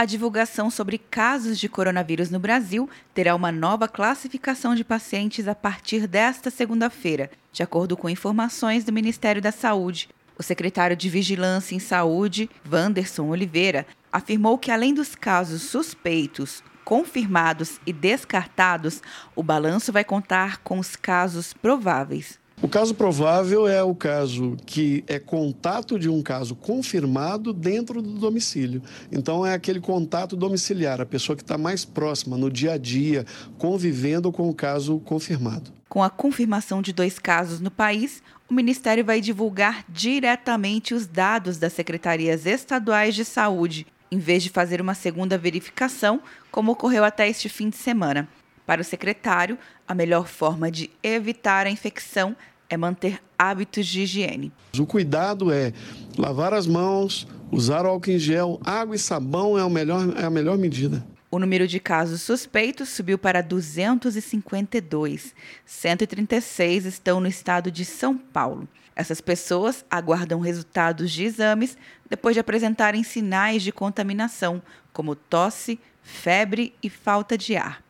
a divulgação sobre casos de coronavírus no Brasil terá uma nova classificação de pacientes a partir desta segunda-feira, de acordo com informações do Ministério da Saúde. O secretário de Vigilância em Saúde, Wanderson Oliveira, afirmou que além dos casos suspeitos, confirmados e descartados, o balanço vai contar com os casos prováveis. O caso provável é o caso que é contato de um caso confirmado dentro do domicílio. Então, é aquele contato domiciliar, a pessoa que está mais próxima, no dia a dia, convivendo com o caso confirmado. Com a confirmação de dois casos no país, o Ministério vai divulgar diretamente os dados das secretarias estaduais de saúde, em vez de fazer uma segunda verificação, como ocorreu até este fim de semana. Para o secretário, a melhor forma de evitar a infecção é manter hábitos de higiene. O cuidado é lavar as mãos, usar álcool em gel, água e sabão é a melhor, é a melhor medida. O número de casos suspeitos subiu para 252. 136 estão no estado de São Paulo. Essas pessoas aguardam resultados de exames depois de apresentarem sinais de contaminação, como tosse, febre e falta de ar.